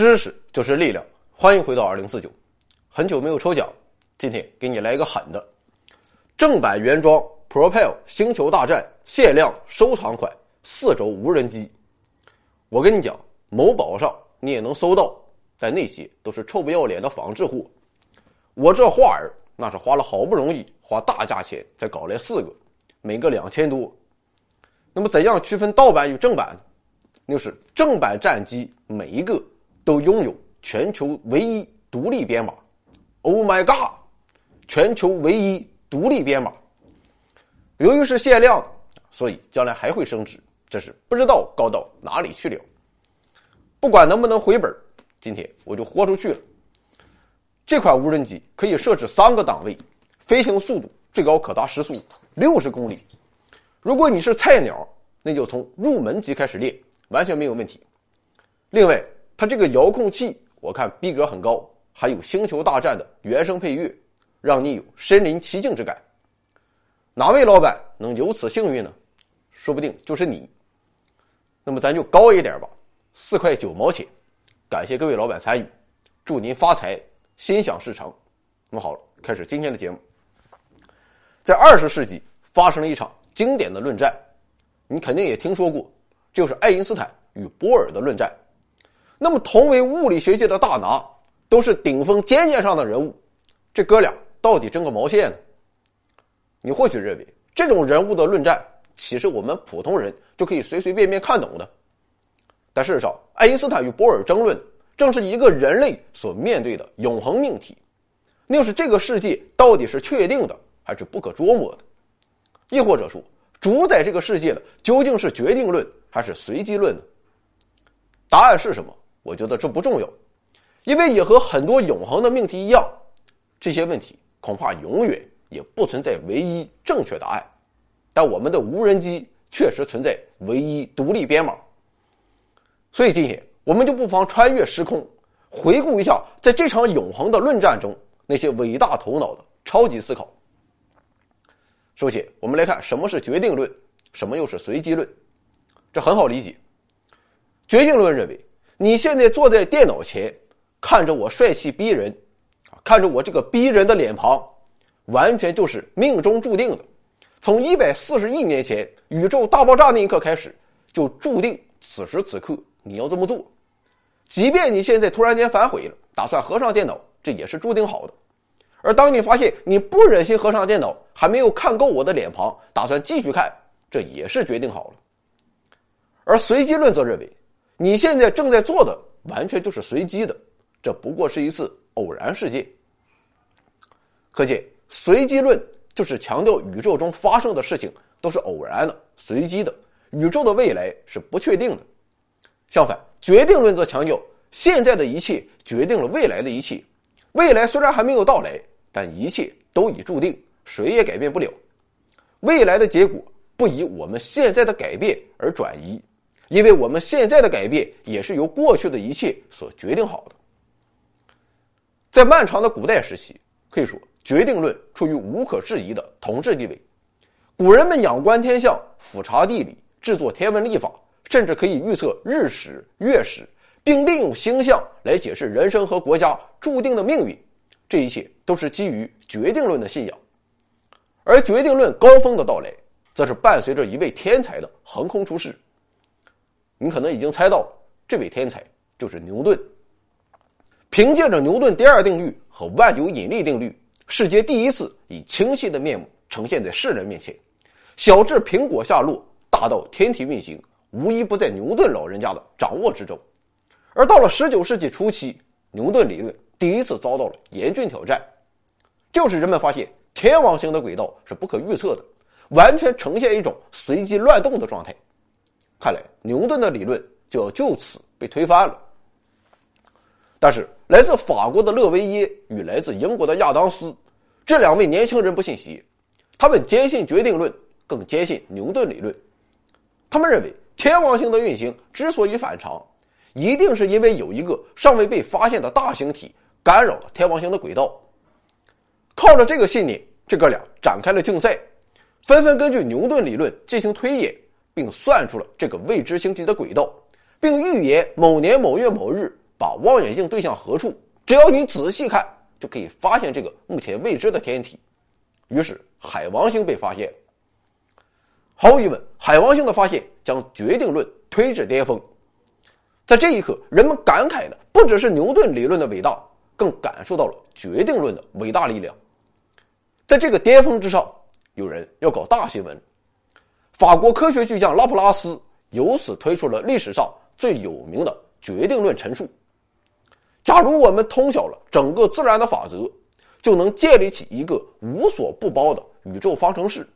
知识就是力量，欢迎回到二零四九。很久没有抽奖，今天给你来一个狠的，正版原装 Propel 星球大战限量收藏款四轴无人机。我跟你讲，某宝上你也能搜到，但那些都是臭不要脸的仿制货。我这画儿那是花了好不容易花大价钱才搞来四个，每个两千多。那么怎样区分盗版与正版？就是正版战机每一个。都拥有全球唯一独立编码，Oh my God！全球唯一独立编码。由于是限量的，所以将来还会升值，这是不知道高到哪里去了。不管能不能回本，今天我就豁出去了。这款无人机可以设置三个档位，飞行速度最高可达时速六十公里。如果你是菜鸟，那就从入门级开始练，完全没有问题。另外，它这个遥控器，我看逼格很高，还有《星球大战》的原声配乐，让你有身临其境之感。哪位老板能有此幸运呢？说不定就是你。那么咱就高一点吧，四块九毛钱。感谢各位老板参与，祝您发财，心想事成。那么好了，开始今天的节目。在二十世纪发生了一场经典的论战，你肯定也听说过，就是爱因斯坦与波尔的论战。那么，同为物理学界的大拿，都是顶峰尖尖上的人物，这哥俩到底争个毛线呢？你或许认为这种人物的论战，岂是我们普通人就可以随随便便看懂的？但事实上，爱因斯坦与波尔争论，正是一个人类所面对的永恒命题，那就是这个世界到底是确定的，还是不可捉摸的？亦或者说，主宰这个世界的究竟是决定论，还是随机论呢？答案是什么？我觉得这不重要，因为也和很多永恒的命题一样，这些问题恐怕永远也不存在唯一正确答案。但我们的无人机确实存在唯一独立编码。所以今天我们就不妨穿越时空，回顾一下在这场永恒的论战中那些伟大头脑的超级思考。首先，我们来看什么是决定论，什么又是随机论。这很好理解，决定论认为。你现在坐在电脑前，看着我帅气逼人，看着我这个逼人的脸庞，完全就是命中注定的。从一百四十亿年前宇宙大爆炸那一刻开始，就注定此时此刻你要这么做。即便你现在突然间反悔了，打算合上电脑，这也是注定好的。而当你发现你不忍心合上电脑，还没有看够我的脸庞，打算继续看，这也是决定好了。而随机论则认为。你现在正在做的完全就是随机的，这不过是一次偶然事件。可见，随机论就是强调宇宙中发生的事情都是偶然的、随机的，宇宙的未来是不确定的。相反，决定论则强调现在的一切决定了未来的一切，未来虽然还没有到来，但一切都已注定，谁也改变不了。未来的结果不以我们现在的改变而转移。因为我们现在的改变也是由过去的一切所决定好的。在漫长的古代时期，可以说决定论处于无可置疑的统治地位。古人们仰观天象、俯察地理、制作天文历法，甚至可以预测日食、月食，并利用星象来解释人生和国家注定的命运。这一切都是基于决定论的信仰。而决定论高峰的到来，则是伴随着一位天才的横空出世。你可能已经猜到，这位天才就是牛顿。凭借着牛顿第二定律和万有引力定律，世界第一次以清晰的面目呈现在世人面前。小至苹果下落，大到天体运行，无一不在牛顿老人家的掌握之中。而到了十九世纪初期，牛顿理论第一次遭到了严峻挑战，就是人们发现天王星的轨道是不可预测的，完全呈现一种随机乱动的状态。看来牛顿的理论就要就此被推翻了。但是，来自法国的勒维耶与来自英国的亚当斯这两位年轻人不信邪，他们坚信决定论，更坚信牛顿理论。他们认为，天王星的运行之所以反常，一定是因为有一个尚未被发现的大星体干扰了天王星的轨道。靠着这个信念，这哥俩展开了竞赛，纷纷根据牛顿理论进行推演。并算出了这个未知星体的轨道，并预言某年某月某日把望远镜对向何处，只要你仔细看，就可以发现这个目前未知的天体。于是，海王星被发现。毫无疑问，海王星的发现将决定论推至巅峰。在这一刻，人们感慨的不只是牛顿理论的伟大，更感受到了决定论的伟大力量。在这个巅峰之上，有人要搞大新闻。法国科学巨匠拉普拉斯由此推出了历史上最有名的决定论陈述：假如我们通晓了整个自然的法则，就能建立起一个无所不包的宇宙方程式。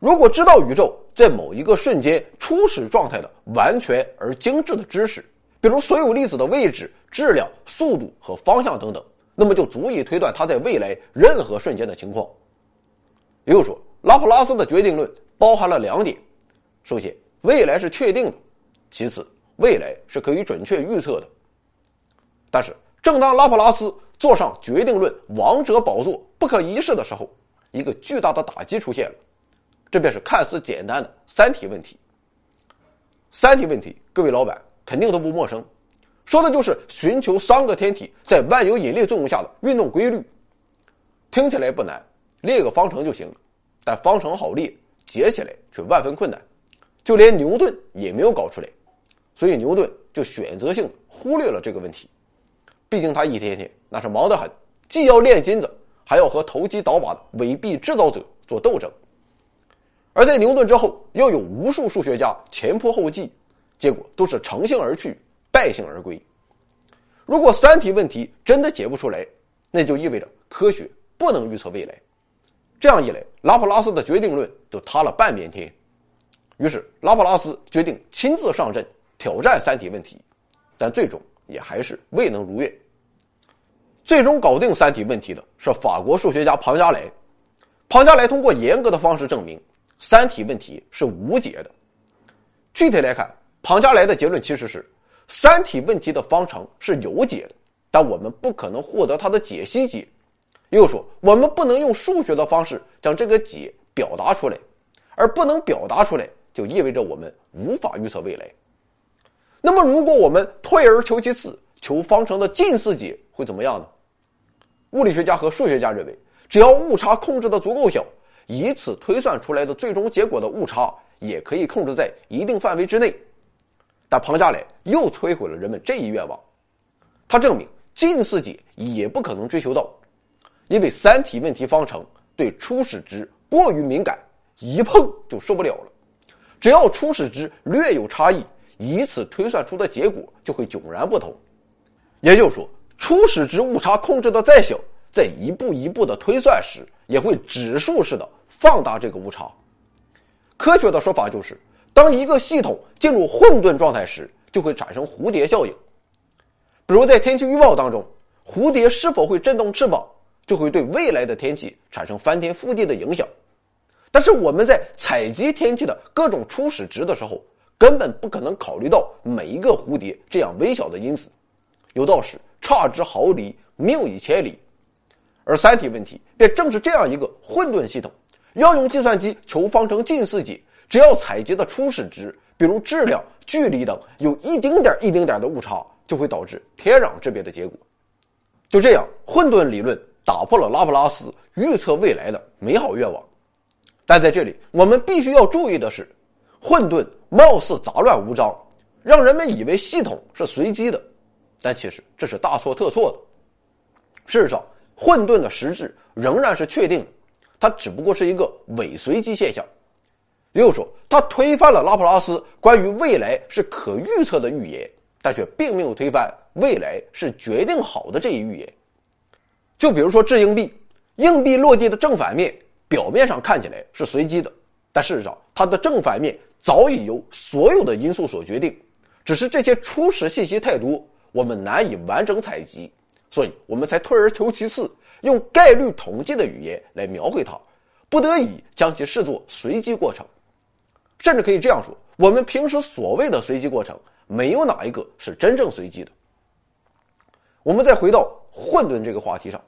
如果知道宇宙在某一个瞬间初始状态的完全而精致的知识，比如所有粒子的位置、质量、速度和方向等等，那么就足以推断它在未来任何瞬间的情况。也就是说，拉普拉斯的决定论。包含了两点：首先，未来是确定的；其次，未来是可以准确预测的。但是，正当拉普拉斯坐上决定论王者宝座不可一世的时候，一个巨大的打击出现了，这便是看似简单的三体问题。三体问题，各位老板肯定都不陌生，说的就是寻求三个天体在万有引力作用下的运动规律。听起来不难，列个方程就行了，但方程好列。解起来却万分困难，就连牛顿也没有搞出来，所以牛顿就选择性忽略了这个问题。毕竟他一天天那是忙得很，既要炼金子，还要和投机倒把的伪币制造者做斗争。而在牛顿之后，又有无数数学家前仆后继，结果都是乘兴而去，败兴而归。如果三体问题真的解不出来，那就意味着科学不能预测未来。这样一来，拉普拉斯的决定论就塌了半边天。于是，拉普拉斯决定亲自上阵挑战三体问题，但最终也还是未能如愿。最终搞定三体问题的是法国数学家庞加莱。庞加莱通过严格的方式证明三体问题是无解的。具体来看，庞加莱的结论其实是三体问题的方程是有解的，但我们不可能获得它的解析解。又说，我们不能用数学的方式将这个解表达出来，而不能表达出来，就意味着我们无法预测未来。那么，如果我们退而求其次，求方程的近似解，会怎么样呢？物理学家和数学家认为，只要误差控制的足够小，以此推算出来的最终结果的误差也可以控制在一定范围之内。但庞加莱又摧毁了人们这一愿望，他证明近似解也不可能追求到。因为三体问题方程对初始值过于敏感，一碰就受不了了。只要初始值略有差异，以此推算出的结果就会迥然不同。也就是说，初始值误差控制的再小，在一步一步的推算时，也会指数式的放大这个误差。科学的说法就是，当一个系统进入混沌状态时，就会产生蝴蝶效应。比如在天气预报当中，蝴蝶是否会振动翅膀？就会对未来的天气产生翻天覆地的影响，但是我们在采集天气的各种初始值的时候，根本不可能考虑到每一个蝴蝶这样微小的因子，有道是差之毫厘，谬以千里，而三体问题便正是这样一个混沌系统，要用计算机求方程近似解，只要采集的初始值，比如质量、距离等，有一丁点一丁点的误差，就会导致天壤之别的结果。就这样，混沌理论。打破了拉普拉斯预测未来的美好愿望，但在这里我们必须要注意的是，混沌貌似杂乱无章，让人们以为系统是随机的，但其实这是大错特错的。事实上，混沌的实质仍然是确定的，它只不过是一个伪随机现象。也就是说，它推翻了拉普拉斯关于未来是可预测的预言，但却并没有推翻未来是决定好的这一预言。就比如说掷硬币，硬币落地的正反面表面上看起来是随机的，但事实上它的正反面早已由所有的因素所决定，只是这些初始信息太多，我们难以完整采集，所以我们才退而求其次，用概率统计的语言来描绘它，不得已将其视作随机过程，甚至可以这样说：我们平时所谓的随机过程，没有哪一个是真正随机的。我们再回到。混沌这个话题上，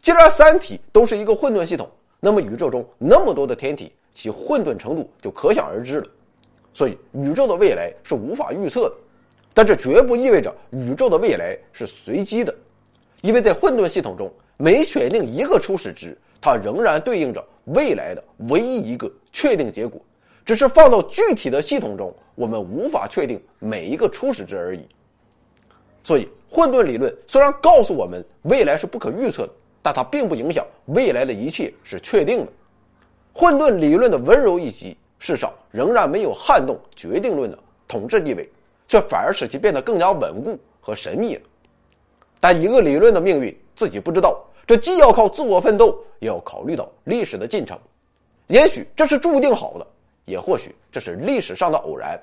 既然三体都是一个混沌系统，那么宇宙中那么多的天体，其混沌程度就可想而知了。所以，宇宙的未来是无法预测的。但这绝不意味着宇宙的未来是随机的，因为在混沌系统中，每选定一个初始值，它仍然对应着未来的唯一一个确定结果，只是放到具体的系统中，我们无法确定每一个初始值而已。所以，混沌理论虽然告诉我们未来是不可预测的，但它并不影响未来的一切是确定的。混沌理论的温柔一击，世上仍然没有撼动决定论的统治地位，却反而使其变得更加稳固和神秘了。但一个理论的命运自己不知道，这既要靠自我奋斗，也要考虑到历史的进程。也许这是注定好的，也或许这是历史上的偶然。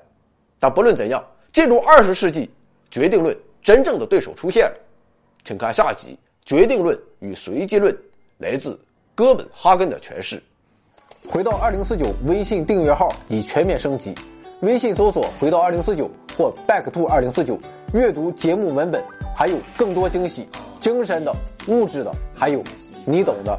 但不论怎样，进入二十世纪，决定论。真正的对手出现了，请看下集《决定论与随机论》，来自哥本哈根的诠释。回到二零四九微信订阅号已全面升级，微信搜索“回到二零四九”或 “back to 二零四九”，阅读节目文本，还有更多惊喜，精神的、物质的，还有你懂的。